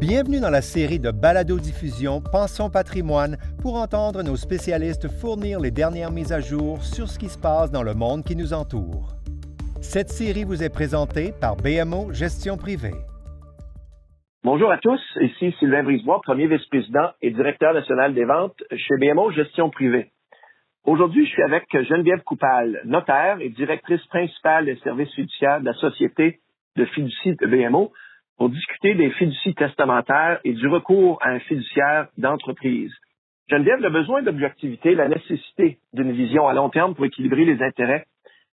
Bienvenue dans la série de balado-diffusion Pensons patrimoine pour entendre nos spécialistes fournir les dernières mises à jour sur ce qui se passe dans le monde qui nous entoure. Cette série vous est présentée par BMO Gestion privée. Bonjour à tous, ici Sylvain Brisebois, premier vice-président et directeur national des ventes chez BMO Gestion privée. Aujourd'hui, je suis avec Geneviève Coupal, notaire et directrice principale des services fiduciaires de la Société de fiducie de BMO, pour discuter des fiducies testamentaires et du recours à un fiduciaire d'entreprise. Geneviève, le besoin d'objectivité, la nécessité d'une vision à long terme pour équilibrer les intérêts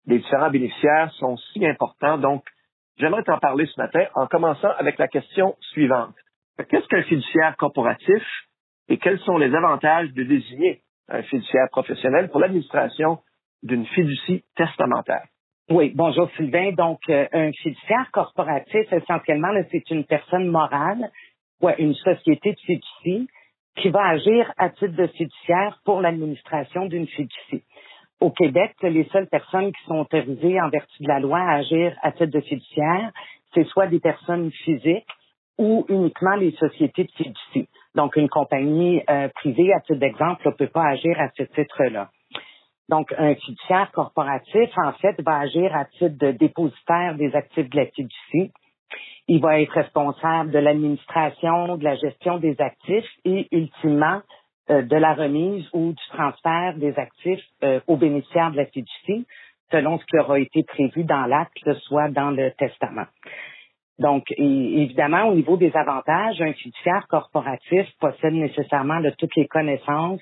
des différents bénéficiaires sont si importants. Donc, j'aimerais t'en parler ce matin en commençant avec la question suivante. Qu'est-ce qu'un fiduciaire corporatif et quels sont les avantages de désigner un fiduciaire professionnel pour l'administration d'une fiducie testamentaire? Oui, bonjour Sylvain. Donc, euh, un fiduciaire corporatif, essentiellement, c'est une personne morale ou une société de fiducie qui va agir à titre de fiduciaire pour l'administration d'une fiducie. Au Québec, les seules personnes qui sont autorisées en vertu de la loi à agir à titre de fiduciaire, c'est soit des personnes physiques ou uniquement les sociétés de fiducie. Donc, une compagnie euh, privée, à titre d'exemple, ne peut pas agir à ce titre-là. Donc, un fiduciaire corporatif, en fait, va agir à titre de dépositaire des actifs de la fiducie. Il va être responsable de l'administration, de la gestion des actifs et, ultimement, euh, de la remise ou du transfert des actifs euh, aux bénéficiaires de la fiducie, selon ce qui aura été prévu dans l'acte, soit dans le testament. Donc, évidemment, au niveau des avantages, un fiduciaire corporatif possède nécessairement de toutes les connaissances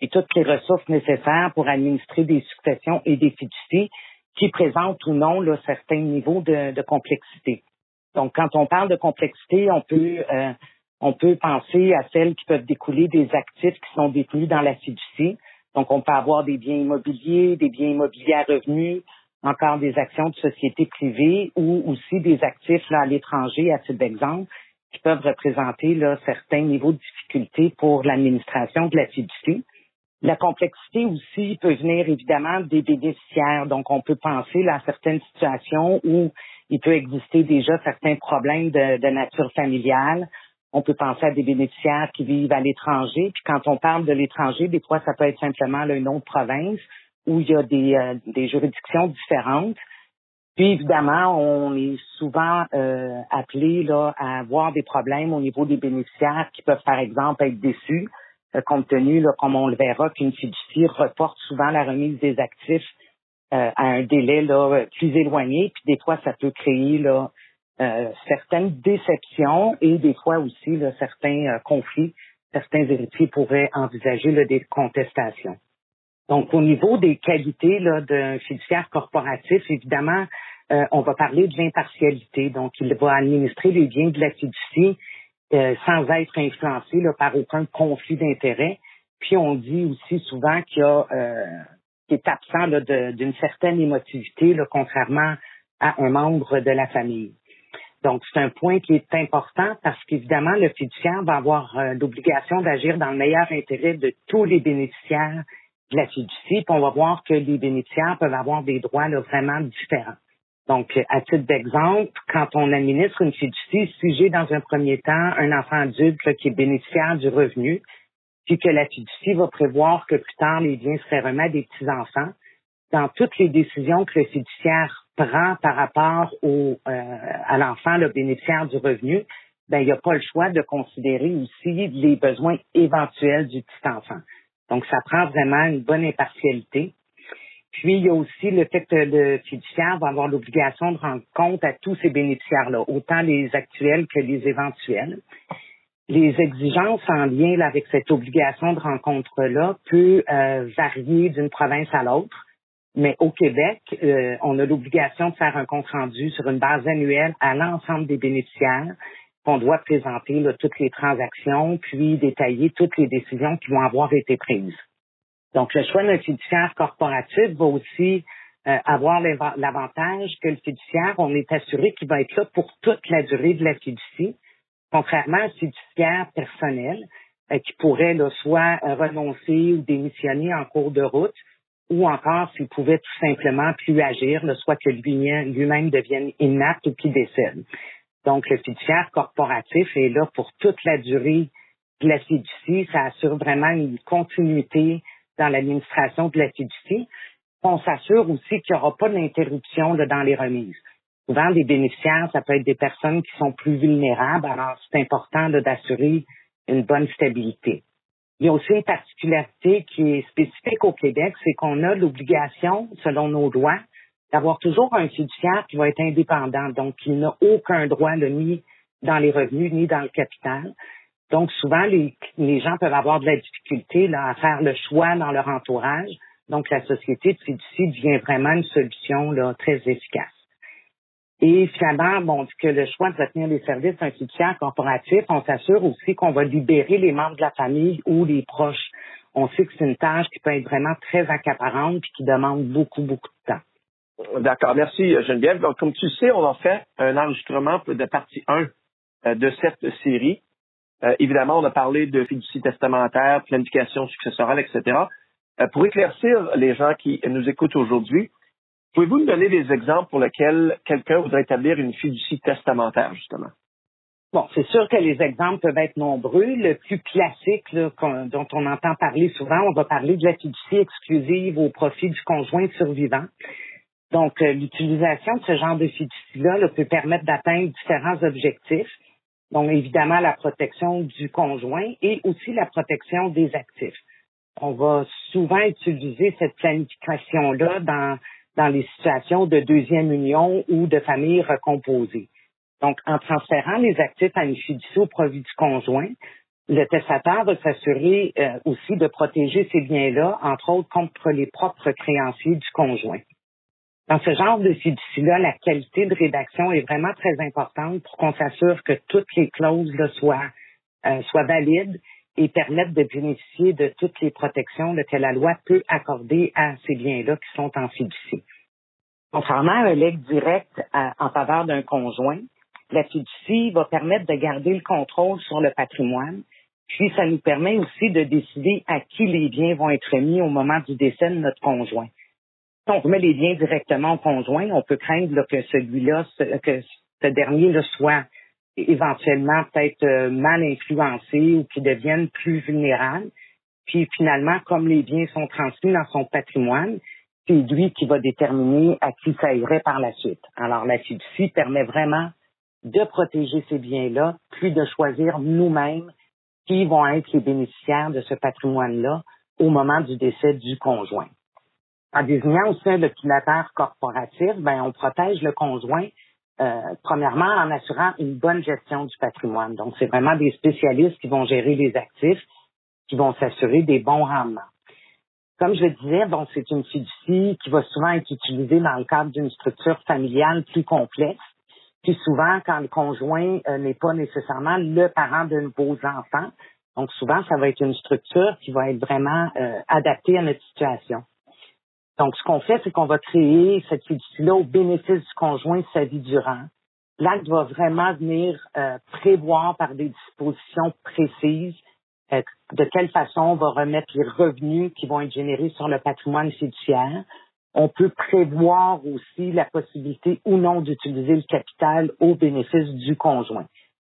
et toutes les ressources nécessaires pour administrer des successions et des fiducies qui présentent ou non là, certains niveaux de, complexité. Donc, quand on parle de complexité, on peut euh, on peut penser à celles qui peuvent découler des actifs qui sont détenus dans la fiducie. Donc, on peut avoir des biens immobiliers, des biens immobiliers à revenus, encore des actions de sociétés privées ou aussi des actifs là, à l'étranger, à titre d'exemple, qui peuvent représenter là, certains niveaux de difficulté pour l'administration de la fiducie. La complexité aussi peut venir évidemment des bénéficiaires. Donc, on peut penser à certaines situations où il peut exister déjà certains problèmes de, nature familiale. On peut penser à des bénéficiaires qui vivent à l'étranger. Puis quand on parle de l'étranger, des fois, ça peut être simplement une autre province où il y a des, euh, des juridictions différentes. Puis évidemment, on est souvent euh, appelé là, à avoir des problèmes au niveau des bénéficiaires qui peuvent, par exemple, être déçus compte tenu, là, comme on le verra, qu'une fiducie reporte souvent la remise des actifs euh, à un délai là, plus éloigné, puis des fois, ça peut créer là, euh, certaines déceptions et des fois aussi là, certains conflits. Certains héritiers pourraient envisager là, des contestations. Donc, au niveau des qualités d'un fiduciaire corporatif, évidemment, on va parler de l'impartialité. Donc, il va administrer les biens de la fiducie euh, sans être influencé là, par aucun conflit d'intérêt. Puis on dit aussi souvent qu'il euh, est absent d'une certaine émotivité, là, contrairement à un membre de la famille. Donc, c'est un point qui est important parce qu'évidemment, le fiduciaire va avoir euh, l'obligation d'agir dans le meilleur intérêt de tous les bénéficiaires de la fiducie. Puis on va voir que les bénéficiaires peuvent avoir des droits là, vraiment différents. Donc, à titre d'exemple, quand on administre une fiducie, si j'ai dans un premier temps un enfant adulte qui est bénéficiaire du revenu, puis que la fiducie va prévoir que plus tard les biens seraient remis à des petits-enfants, dans toutes les décisions que le fiduciaire prend par rapport au, euh, à l'enfant, le bénéficiaire du revenu, ben, il n'y a pas le choix de considérer aussi les besoins éventuels du petit enfant. Donc, ça prend vraiment une bonne impartialité. Puis, il y a aussi le fait que le fiduciaire va avoir l'obligation de rendre compte à tous ces bénéficiaires-là, autant les actuels que les éventuels. Les exigences en lien avec cette obligation de rencontre-là peuvent euh, varier d'une province à l'autre, mais au Québec, euh, on a l'obligation de faire un compte-rendu sur une base annuelle à l'ensemble des bénéficiaires qu'on doit présenter toutes les transactions, puis détailler toutes les décisions qui vont avoir été prises. Donc, le choix d'un fiduciaire corporatif va aussi euh, avoir l'avantage que le fiduciaire, on est assuré qu'il va être là pour toute la durée de la fiducie, contrairement à un fiduciaire personnel euh, qui pourrait là, soit euh, renoncer ou démissionner en cours de route, ou encore s'il pouvait tout simplement plus agir, soit que lui-même devienne inapte ou qu'il décède. Donc, le fiduciaire corporatif est là pour toute la durée de la fiducie. Ça assure vraiment une continuité dans l'administration de la fiducie. On s'assure aussi qu'il n'y aura pas d'interruption dans les remises. Souvent, des bénéficiaires, ça peut être des personnes qui sont plus vulnérables, alors c'est important d'assurer une bonne stabilité. Il y a aussi une particularité qui est spécifique au Québec, c'est qu'on a l'obligation, selon nos lois, d'avoir toujours un fiduciaire qui va être indépendant, donc il n'a aucun droit ni dans les revenus ni dans le capital. Donc souvent, les, les gens peuvent avoir de la difficulté là, à faire le choix dans leur entourage. Donc la société de fiducie devient vraiment une solution là, très efficace. Et finalement, bon, que le choix de retenir les services d'un fiduciaire corporatif, on s'assure aussi qu'on va libérer les membres de la famille ou les proches. On sait que c'est une tâche qui peut être vraiment très accaparante et qui demande beaucoup, beaucoup de temps. D'accord. Merci, Geneviève. Donc, comme tu sais, on a fait un enregistrement de partie 1 euh, de cette série. Euh, évidemment, on a parlé de fiducie testamentaire, planification successorale, etc. Euh, pour éclaircir les gens qui nous écoutent aujourd'hui, Pouvez-vous nous donner des exemples pour lesquels quelqu'un voudrait établir une fiducie testamentaire, justement? Bon, c'est sûr que les exemples peuvent être nombreux. Le plus classique dont on entend parler souvent, on va parler de la fiducie exclusive au profit du conjoint survivant. Donc, euh, l'utilisation de ce genre de fiducie-là peut permettre d'atteindre différents objectifs. Donc, évidemment, la protection du conjoint et aussi la protection des actifs. On va souvent utiliser cette planification-là dans dans les situations de deuxième union ou de famille recomposée. Donc, en transférant les actifs à une fiducie au profit du conjoint, le testateur va s'assurer euh, aussi de protéger ces biens-là, entre autres contre les propres créanciers du conjoint. Dans ce genre de fiducie-là, la qualité de rédaction est vraiment très importante pour qu'on s'assure que toutes les clauses soient, euh, soient valides et permettent de bénéficier de toutes les protections que la loi peut accorder à ces biens-là qui sont en fiducie. Contrairement à un legs direct en faveur d'un conjoint, la fiducie va permettre de garder le contrôle sur le patrimoine, puis ça nous permet aussi de décider à qui les biens vont être remis au moment du décès de notre conjoint. On remet les biens directement au conjoint, on peut craindre que celui-là, que ce dernier le soit éventuellement peut-être euh, mal influencés ou qui deviennent plus vulnérables. Puis finalement, comme les biens sont transmis dans son patrimoine, c'est lui qui va déterminer à qui ça irait par la suite. Alors la fiducie permet vraiment de protéger ces biens-là, puis de choisir nous-mêmes qui vont être les bénéficiaires de ce patrimoine-là au moment du décès du conjoint. En désignant aussi un locataire corporatif, ben, on protège le conjoint euh, premièrement, en assurant une bonne gestion du patrimoine. Donc, c'est vraiment des spécialistes qui vont gérer les actifs, qui vont s'assurer des bons rendements. Comme je le disais, bon, c'est une fiducie qui va souvent être utilisée dans le cadre d'une structure familiale plus complexe. Puis souvent, quand le conjoint euh, n'est pas nécessairement le parent de vos enfants, donc souvent, ça va être une structure qui va être vraiment euh, adaptée à notre situation. Donc, ce qu'on fait, c'est qu'on va créer cette fiducie-là au bénéfice du conjoint sa vie durant. L'acte va vraiment venir euh, prévoir par des dispositions précises euh, de quelle façon on va remettre les revenus qui vont être générés sur le patrimoine fiduciaire. On peut prévoir aussi la possibilité ou non d'utiliser le capital au bénéfice du conjoint.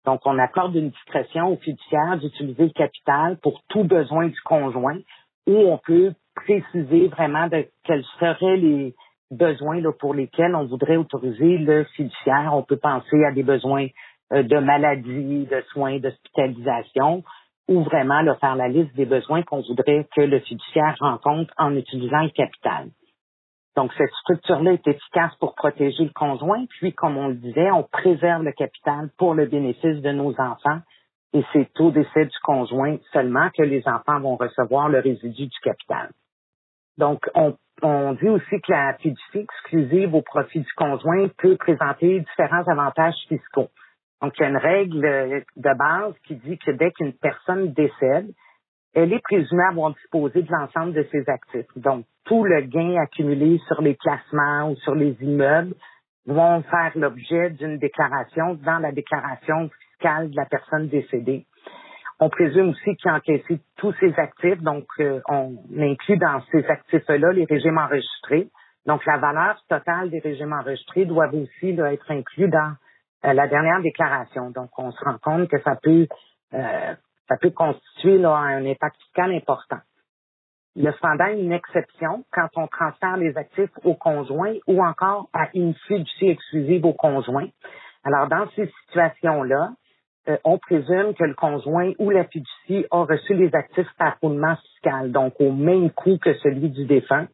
Donc, on accorde une discrétion au fiduciaire d'utiliser le capital pour tout besoin du conjoint ou on peut préciser vraiment de quels seraient les besoins pour lesquels on voudrait autoriser le fiduciaire. On peut penser à des besoins euh, de maladie, de soins, d'hospitalisation, ou vraiment faire la liste des besoins qu'on voudrait que le fiduciaire rencontre en utilisant le capital. Donc, cette structure-là est efficace pour protéger le conjoint, puis, comme on le disait, on préserve le capital pour le bénéfice de nos enfants et c'est au décès du conjoint seulement que les enfants vont recevoir le résidu du capital. Donc, on, dit aussi que la fiducie exclusive au profit du conjoint peut présenter différents avantages fiscaux. Donc, il y a une règle de base qui dit que dès qu'une personne décède, elle est présumée avoir disposé de l'ensemble de ses actifs. Donc, tout le gain accumulé sur les placements ou sur les immeubles vont faire l'objet d'une déclaration dans la déclaration fiscale de la personne décédée. On présume aussi qu'il a encaissé tous ses actifs, donc euh, on inclut dans ces actifs-là les régimes enregistrés. Donc la valeur totale des régimes enregistrés doit aussi être inclus dans la dernière déclaration. Donc, on se rend compte que ça peut ça peut constituer là, un impact fiscal important. Le cependant une exception quand on transfère les actifs au conjoint ou encore à une fiducie exclusive au conjoint. Alors, dans ces situations-là, euh, on présume que le conjoint ou la fiducie a reçu les actifs par roulement fiscal, donc au même coût que celui du défunt.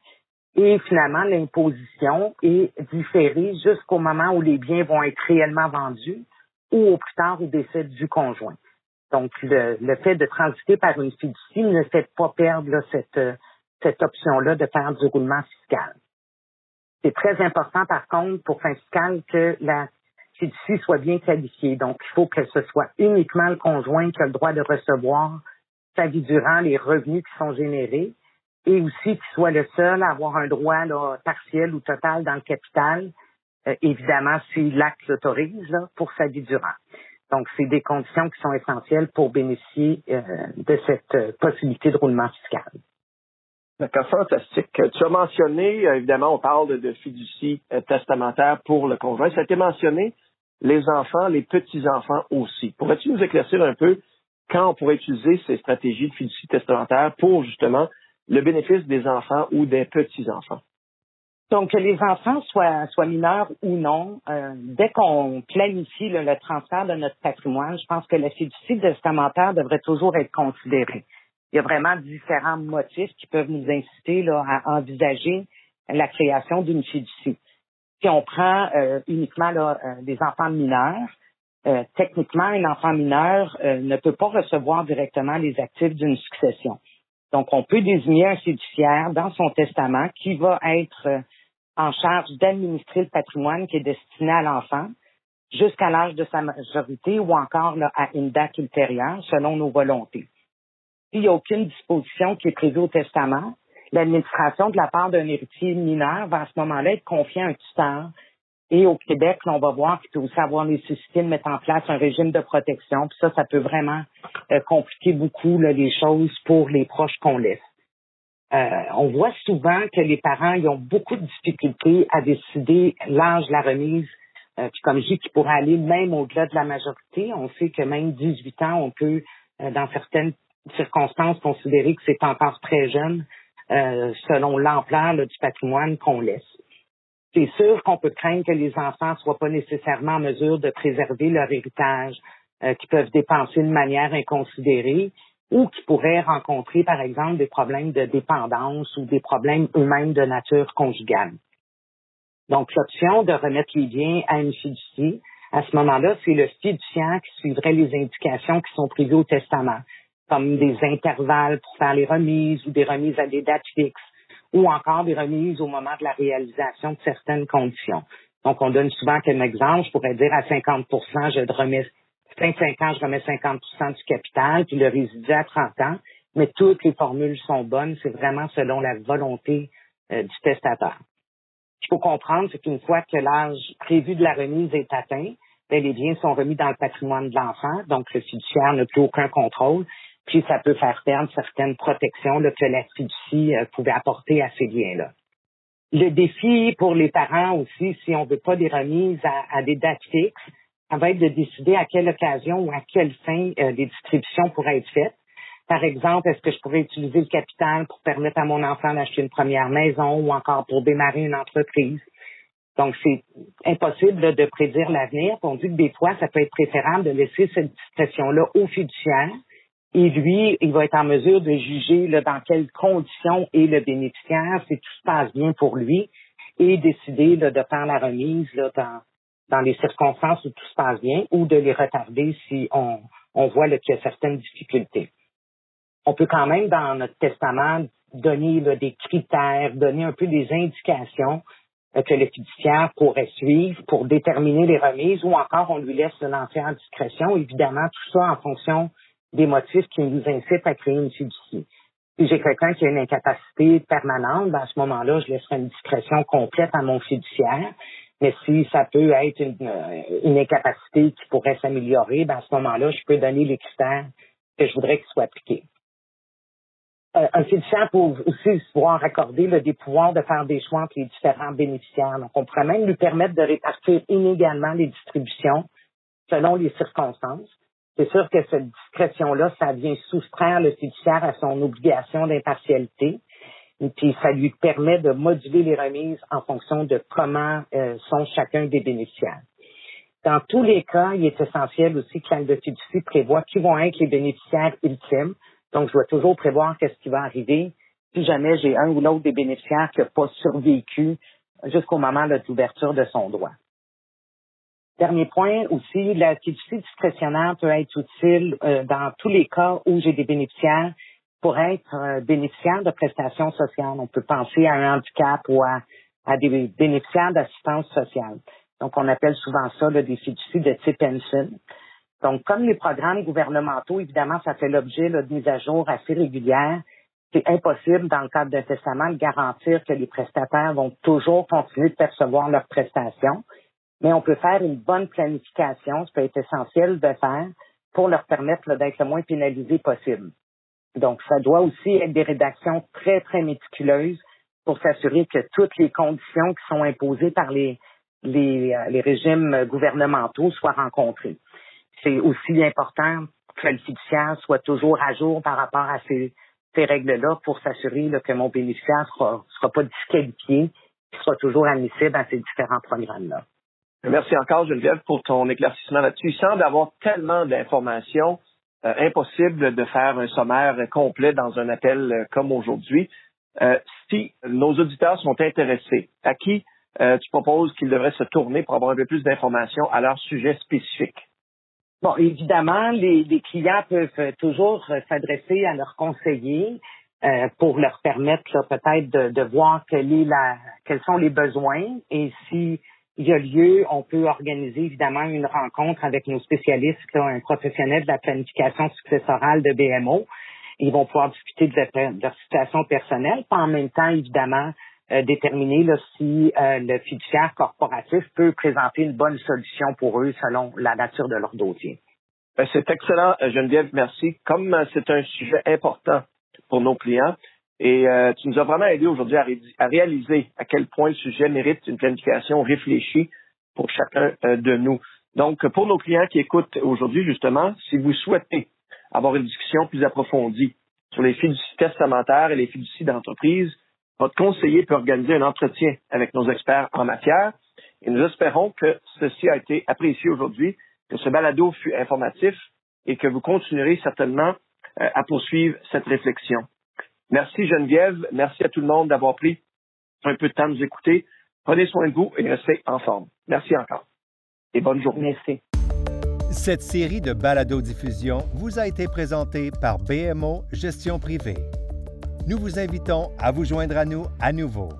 Et finalement, l'imposition est différée jusqu'au moment où les biens vont être réellement vendus ou au plus tard au décès du conjoint. Donc, le, fait de transiter par une fiducie ne fait pas perdre cette, cette option-là de faire du roulement fiscal. C'est très important, par contre, pour fin fiscal, que la fiducie soit bien qualifiée. Donc, il faut que ce soit uniquement le conjoint qui a le droit de recevoir sa vie durant les revenus qui sont générés et aussi qu'il soit le seul à avoir un droit partiel ou total dans le capital, euh, évidemment si l'acte l'autorise pour sa vie durant. Donc, c'est des conditions qui sont essentielles pour bénéficier euh, de cette euh, possibilité de roulement fiscal. D'accord, fantastique. Tu as mentionné, évidemment, on parle de, fiducie testamentaire pour le conjoint. Ça a été mentionné, les enfants, les petits-enfants aussi. Pourrais-tu nous éclaircir un peu quand on pourrait utiliser ces stratégies de fiducie testamentaire pour justement le bénéfice des enfants ou des petits-enfants? Donc, que les enfants soient, mineurs ou non, euh, dès qu'on planifie le transfert de notre patrimoine, je pense que la fiducie testamentaire devrait toujours être considérée. Il y a vraiment différents motifs qui peuvent nous inciter à envisager la création d'une fiducie. Si on prend euh, uniquement là, euh, des enfants mineurs, techniquement, un enfant mineur ne peut pas recevoir directement les actifs d'une succession. Donc, on peut désigner un fiduciaire dans son testament qui va être en charge d'administrer le patrimoine qui est destiné à l'enfant jusqu'à l'âge de sa majorité ou encore à une date ultérieure selon nos volontés. S'il n'y a aucune disposition qui est prévue au testament, l'administration de la part d'un héritier mineur va à ce moment-là être confiée à un tuteur. Et au Québec, on va voir qu'il peut aussi avoir nécessité de mettre en place un régime de protection. Puis ça, ça peut vraiment euh, compliquer beaucoup les choses pour les proches qu'on laisse. Euh, on voit souvent que les parents ils ont beaucoup de difficultés à décider l'âge de la remise. Euh, puis comme je dis, qui pourrait aller même au-delà de la majorité. On sait que même 18 ans, on peut, euh, dans certaines circonstances, considérer que c'est encore très jeune selon l'ampleur du patrimoine qu'on laisse. C'est sûr qu'on peut craindre que les enfants soient pas nécessairement en mesure de préserver leur héritage, qu'ils peuvent dépenser de manière inconsidérée ou qui pourraient rencontrer, par exemple, des problèmes de dépendance ou des problèmes eux-mêmes de nature conjugale. Donc, l'option de remettre les biens à une fiducie, à ce moment-là, c'est le fiduciaire qui suivrait les indications qui sont prévues au testament, comme des intervalles pour faire les remises ou des remises à des dates fixes, ou encore des remises au moment de la réalisation de certaines conditions. Donc, on donne souvent comme exemple, je pourrais dire à 50% je remets 25 ans, je remets 50% du capital, puis le résidu à 30 ans. Mais toutes les formules sont bonnes. C'est vraiment selon la volonté euh, du testateur. Ce qu'il faut comprendre, c'est qu'une fois que l'âge prévu de la remise est atteint, ben, les biens sont remis dans le patrimoine de l'enfant, donc le fiduciaire n'a plus aucun contrôle, puis ça peut faire perdre certaines protections que la fiducie euh, pouvait apporter à ces biens-là. Le défi pour les parents aussi, si on veut pas des remises à des dates fixes, ça va être de décider à quelle occasion ou à quelle fin euh, des distributions pourraient être faites. Par exemple, est-ce que je pourrais utiliser le capital pour permettre à mon enfant d'acheter une première maison ou encore pour démarrer une entreprise? Donc, c'est impossible de prédire l'avenir. On dit que des fois, ça peut être préférable de laisser cette discrétion-là au fiduciaire. Et lui, il va être en mesure de juger dans quelles conditions est le bénéficiaire, si tout se passe bien pour lui, et décider de faire la remise dans, dans les circonstances où tout se passe bien ou de les retarder si on, on voit qu'il y a certaines difficultés. On peut quand même, dans notre testament, donner des critères, donner un peu des indications euh, que le fiduciaire pourrait suivre pour déterminer les remises ou encore on lui laisse l'entière discrétion. Évidemment, tout ça en fonction des motifs qui nous incitent à créer une fiducie. Si j'ai quelqu'un qui a une incapacité permanente, ben à ce moment-là, je laisserai une discrétion complète à mon fiduciaire. Mais si ça peut être une, euh, incapacité qui pourrait s'améliorer, ben à ce moment-là, je peux donner les critères que je voudrais qu'ils soient appliqués. Euh, un fiduciaire peut aussi pouvoir accorder des pouvoirs de faire des choix entre les différents bénéficiaires. Donc, on pourrait même lui permettre de répartir inégalement les distributions selon les circonstances. C'est sûr que cette discrétion-là, ça vient soustraire le fiduciaire à son obligation d'impartialité. Et puis, ça lui permet de moduler les remises en fonction de comment euh, sont chacun des bénéficiaires. Dans tous les cas, il est essentiel aussi que l'acte de fiducie prévoit qui vont être les bénéficiaires ultimes. Donc, je dois toujours prévoir qu'est-ce qui va arriver si jamais j'ai un ou l'autre des bénéficiaires qui n'a pas survécu jusqu'au moment de l'ouverture de son droit. Dernier point aussi, la fiducie discrétionnaire peut être utile euh, dans tous les cas où j'ai des bénéficiaires pour être euh, bénéficiaires de prestations sociales. On peut penser à un handicap ou à, des bénéficiaires d'assistance sociale. Donc, on appelle souvent ça des fiducies de type pension. Donc, comme les programmes gouvernementaux, évidemment, ça fait l'objet de mise à jour assez régulière. C'est impossible, dans le cadre d'un testament, de garantir que les prestataires vont toujours continuer de percevoir leurs prestations mais on peut faire une bonne planification, ça peut être essentiel de faire pour leur permettre d'être le moins pénalisés possible. Donc, ça doit aussi être des rédactions très, très méticuleuses pour s'assurer que toutes les conditions qui sont imposées par les, les, euh, les régimes gouvernementaux soient rencontrées. C'est aussi important que le fiduciaire soit toujours à jour par rapport à ces, ces règles-là pour s'assurer que mon bénéficiaire ne sera, sera pas disqualifié, qu'il soit toujours admissible à ces différents programmes-là. Merci encore, Geneviève, pour ton éclaircissement là-dessus. Il semble avoir tellement d'informations, euh, impossible de faire un sommaire complet dans un appel euh, comme aujourd'hui. Euh, si nos auditeurs sont intéressés, à qui tu proposes qu'ils devraient se tourner pour avoir un peu plus d'informations à leur sujet spécifique? Bon, évidemment, les, clients peuvent toujours s'adresser à leurs conseillers pour leur permettre peut-être de, voir quels sont les besoins et si il y a lieu, on peut organiser évidemment une rencontre avec nos spécialistes, un professionnel de la planification successorale de BMO. Ils vont pouvoir discuter de leur, situation personnelle, pas en même temps, évidemment, euh, déterminer si euh, le fiduciaire corporatif peut présenter une bonne solution pour eux selon la nature de leur dossier. Ben, c'est excellent, Geneviève, merci. Comme euh, c'est un sujet important pour nos clients, et euh, tu nous as vraiment aidé aujourd'hui à, réaliser à quel point le sujet mérite une planification réfléchie pour chacun euh, de nous. Donc, pour nos clients qui écoutent aujourd'hui, justement, si vous souhaitez avoir une discussion plus approfondie sur les fiducies testamentaires et les fiducies d'entreprise, votre conseiller peut organiser un entretien avec nos experts en matière. Et nous espérons que ceci a été apprécié aujourd'hui, que ce balado fut informatif et que vous continuerez certainement euh, à poursuivre cette réflexion. Merci Geneviève. Merci à tout le monde d'avoir pris un peu de temps de nous écouter. Prenez soin de vous et restez en forme. Merci encore. Et bonne journée. Merci. Cette série de balado-diffusion vous a été présentée par BMO Gestion Privée. Nous vous invitons à vous joindre à nous à nouveau.